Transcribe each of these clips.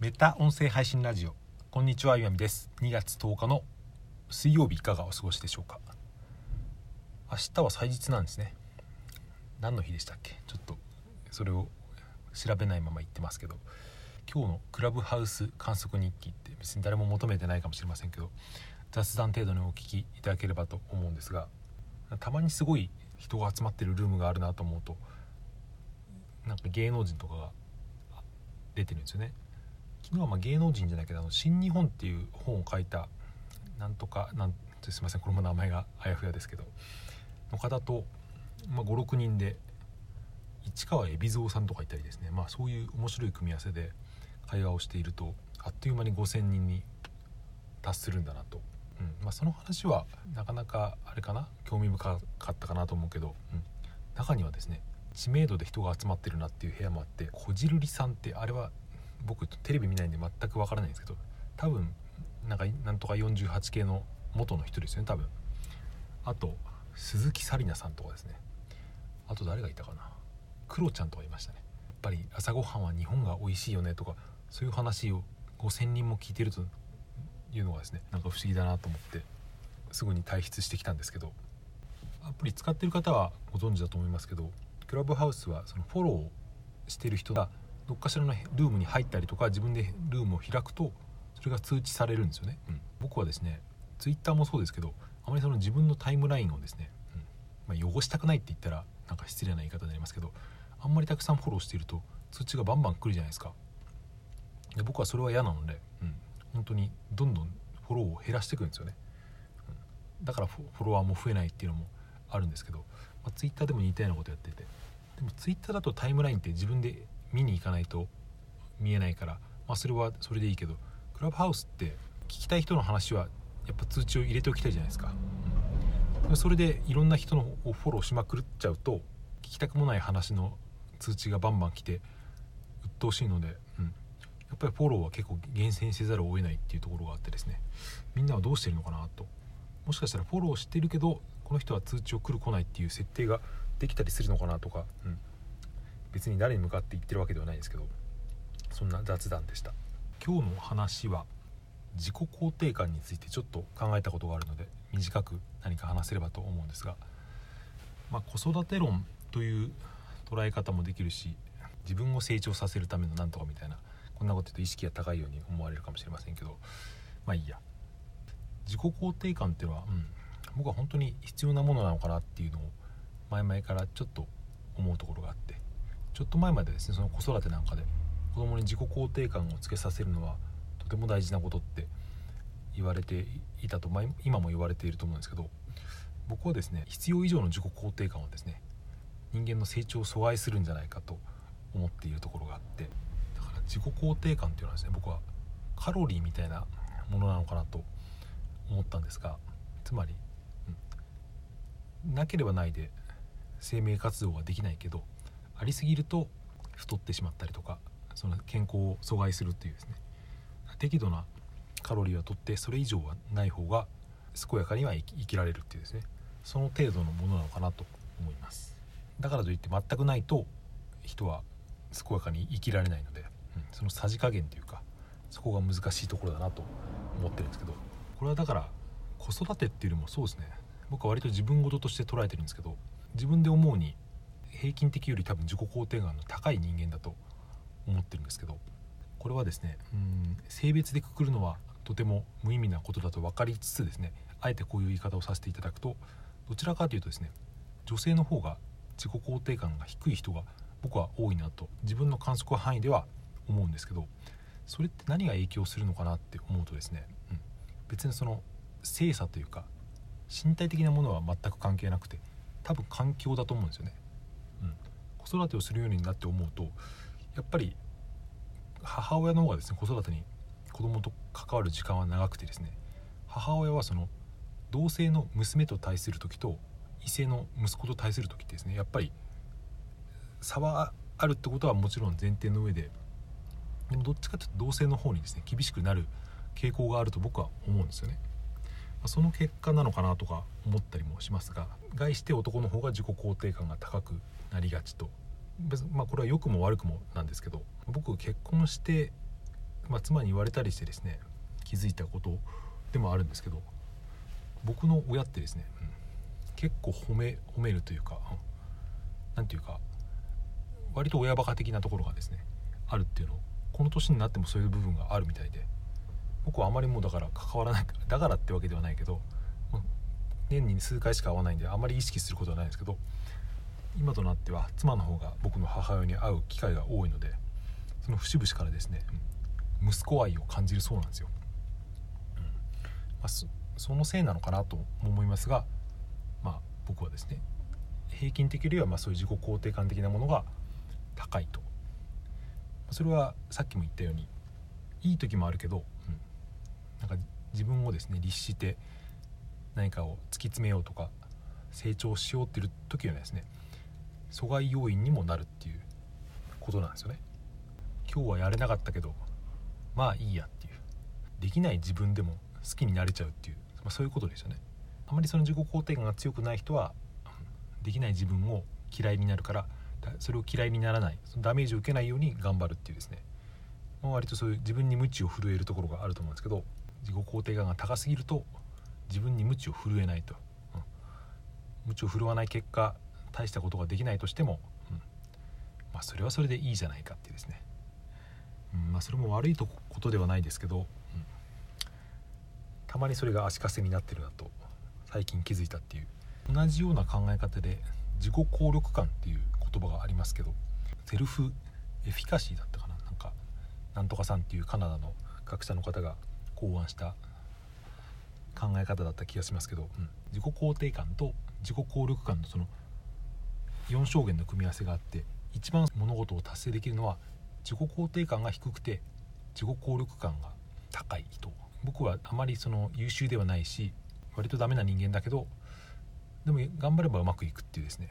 メタ音声配信ラジオ。こんにちはゆみです。2月10日の水曜日いかがお過ごしでしょうか？明日は祭日なんですね。何の日でしたっけ？ちょっとそれを調べないまま言ってますけど。今日のクラブハウス観測日記って別に誰も求めてないかもしれませんけど雑談程度にお聞きいただければと思うんですがたまにすごい人が集まってるルームがあるなと思うとなんか芸能人とかが出てるんですよね。昨日はまあ芸能人じゃないけどあの新日本っていう本を書いたなんとかなんすいませんこれも名前があやふやですけどの方と、まあ、56人で市川海老蔵さんとかいたりですね。まあそういう面白い組み合わせで会話をしているとあっという間に5,000人に達するんだなと、うん。まあ、その話はなかなかあれかな？興味深かったかなと思うけど、うん、中にはですね知名度で人が集まってるなっていう部屋もあってこじるりさんってあれは僕テレビ見ないんで全くわからないんですけど多分なんかなんとか48系の元の人ですよね多分。あと鈴木紗理奈さんとかですね。あと誰がいたかな。クロちゃんとかいましたね。やっぱり朝ごはんは日本が美味しいよねとかそういう話を5,000人も聞いてるというのがですねなんか不思議だなと思ってすぐに退出してきたんですけど。アプリ使ってる方はご存知だと思いますけどクラブハウスはそのフォローしてる人がどっかしらのルームに入ったりとか自分でルームを開くとそれが通知されるんですよね、うん、僕はですねツイッターもそうですけどあまりその自分のタイムラインをですね、うん。まあ、汚したくないって言ったらなんか失礼な言い方になりますけどあんまりたくさんフォローしていると通知がバンバン来るじゃないですか。で僕はそれは嫌なので、うん、本当にどんどんフォローを減らしていくんですよね、うん、だからフォロワーも増えないっていうのもあるんですけど、まあ、ツイッターでも似たようなことやってて。でもツイッターだとタイムラインって自分で見に行かないと見えないから、まあ、それはそれでいいけど。クラブハウスって聞きたい人の話はやっぱ通知を入れておきたいじゃないですか、うん、それでいろんな人のをフォローしまくっちゃうと聞きたくもない話の通知がバンバン来て鬱陶しいので、うん、やっぱりフォローは結構厳選せざるを得ないっていうところがあってですね。みんなはどうしてるのかなと。もしかしたらフォローしてるけどこの人は通知を来る来ないっていう設定ができたりするのかなとか、うん、別に誰に向かって言ってるわけではないですけどそんな雑談でした。今日の話は自己肯定感についてちょっと考えたことがあるので短く何か話せればと思うんですが、まあ、子育て論という捉え方もできるし自分を成長させるためのなんとかみたいなこんなこと言うと意識が高いように思われるかもしれませんけどまあいいや。自己肯定感っていうのは、うん、僕は本当に必要なものなのかなっていうのを前々からちょっと思うところがあってちょっと前までですねその子育てなんかで子供に自己肯定感をつけさせるのはとても大事なことって言われていたと、ま、今も言われていると思うんですけど僕はですね必要以上の自己肯定感はですね人間の成長を阻害するんじゃないかと思っているところがあってだから自己肯定感っていうのはですね僕はカロリーみたいなものなのかなと思ったんですがつまり、うん、なければないで生命活動ができないけどありすぎると太ってしまったりとかその健康を阻害するっていうですね。適度なカロリーはとってそれ以上はない方が健やかには生きられるっていうですね。その程度のものなのかなと思います。だからといって全くないと人は健やかに生きられないので、うん、そのさじ加減というかそこが難しいところだなと思ってるんですけど。これはだから子育てっていうよりもそうですね。僕は割と自分事として捉えてるんですけど自分で思うに平均的より多分自己肯定感の高い人間だと思ってるんですけどこれはですねうん性別でくくるのはとても無意味なことだと分かりつつですねあえてこういう言い方をさせていただくとどちらかというとですね女性の方が自己肯定感が低い人が僕は多いなと自分の観測範囲では思うんですけどそれって何が影響するのかなって思うとですね、うん、別にその性差というか身体的なものは全く関係なくて多分環境だと思うんですよね、子育てをするようになって思うとやっぱり母親の方がですね子育てに子供と関わる時間は長くてですね母親はその同性の娘と対する時と異性の息子と対する時ってですねやっぱり差はあるってことはもちろん前提の上ででもどっちかというと同性の方にですね厳しくなる傾向があると僕は思うんですよね。その結果なのかなとか思ったりもしますが概して男の方が自己肯定感が高くなりがちと。別まあこれは良くも悪くもなんですけど僕結婚してまあ、妻に言われたりしてですね気づいたことでもあるんですけど僕の親ってですね、うん、結構褒め褒めるというか何、うん、ていうか割と親バカ的なところがですねあるっていうのをこの年になってもそういう部分があるみたいで僕はあまりもうだから関わらないだからってわけではないけど年に数回しか会わないんであまり意識することはないんですけど今となっては妻の方が僕の母親に会う機会が多いのでその節々からですね息子愛を感じるそうなんですよ、うん。まあ、そのせいなのかなと思いますがまあ僕はですね平均的よりはまそういう自己肯定感的なものが高いと。それはさっきも言ったようにいい時もあるけど、うん、なんか自分をですね律して何かを突き詰めようとか成長しようっていう時はですね阻害要因にもなるっていうことなんですよね。今日はやれなかったけどまあいいやっていう。できない自分でも好きになれちゃうっていう、まあ、そういうことですよね。あまりその自己肯定感が強くない人はできない自分を嫌いになるからそれを嫌いにならない。そのダメージを受けないように頑張るっていうですね、まあ、割とそういう自分に無知を震えるところがあると思うんですけど自己肯定感が高すぎると自分に無知を震えないと、うん、無知を振るわない結果大したことができないとしても、うん。まあ、それはそれでいいじゃないかっていうですね、うんまあ、それも悪いことではないですけど、うん、たまにそれが足かせになってるなと最近気づいたっていう。同じような考え方で自己効力感っていう言葉がありますけどセルフエフィカシーだったかな。なんかなんとかさんっていうカナダの学者の方が考案した考え方だった気がしますけど、うん、自己肯定感と自己効力感のその4証言の組み合わせがあって一番物事を達成できるのは自己肯定感が低くて自己効力感が高い人。僕はあまりその優秀ではないし割とダメな人間だけどでも頑張ればうまくいくっていうですね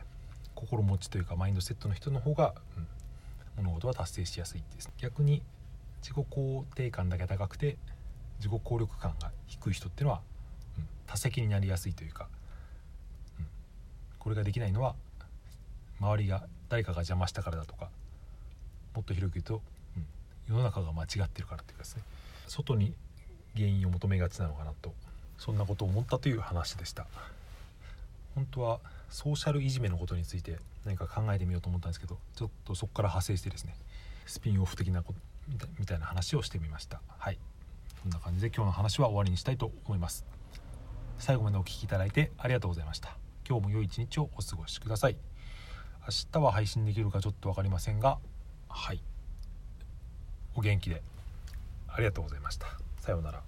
心持ちというかマインドセットの人の方が、うん、物事は達成しやすいです、逆に自己肯定感だけ高くて自己効力感が低い人っていうのは、うん、多責になりやすいというか、うん、これができないのは周りが誰かが邪魔したからだとかもっと広く言うと、うん、世の中が間違ってるからっていうかですね。外に原因を求めがちなのかなとそんなことを思ったという話でした。本当はソーシャルいじめのことについて何か考えてみようと思ったんですけどちょっとそこから派生してですねスピンオフ的なことみたいな話をしてみました。はい。そんな感じで今日の話は終わりにしたいと思います。最後までお聴きいただいてありがとうございました。今日も良い一日をお過ごしください。明日は配信できるかちょっと分かりませんがはい。お元気で。ありがとうございました。さようなら。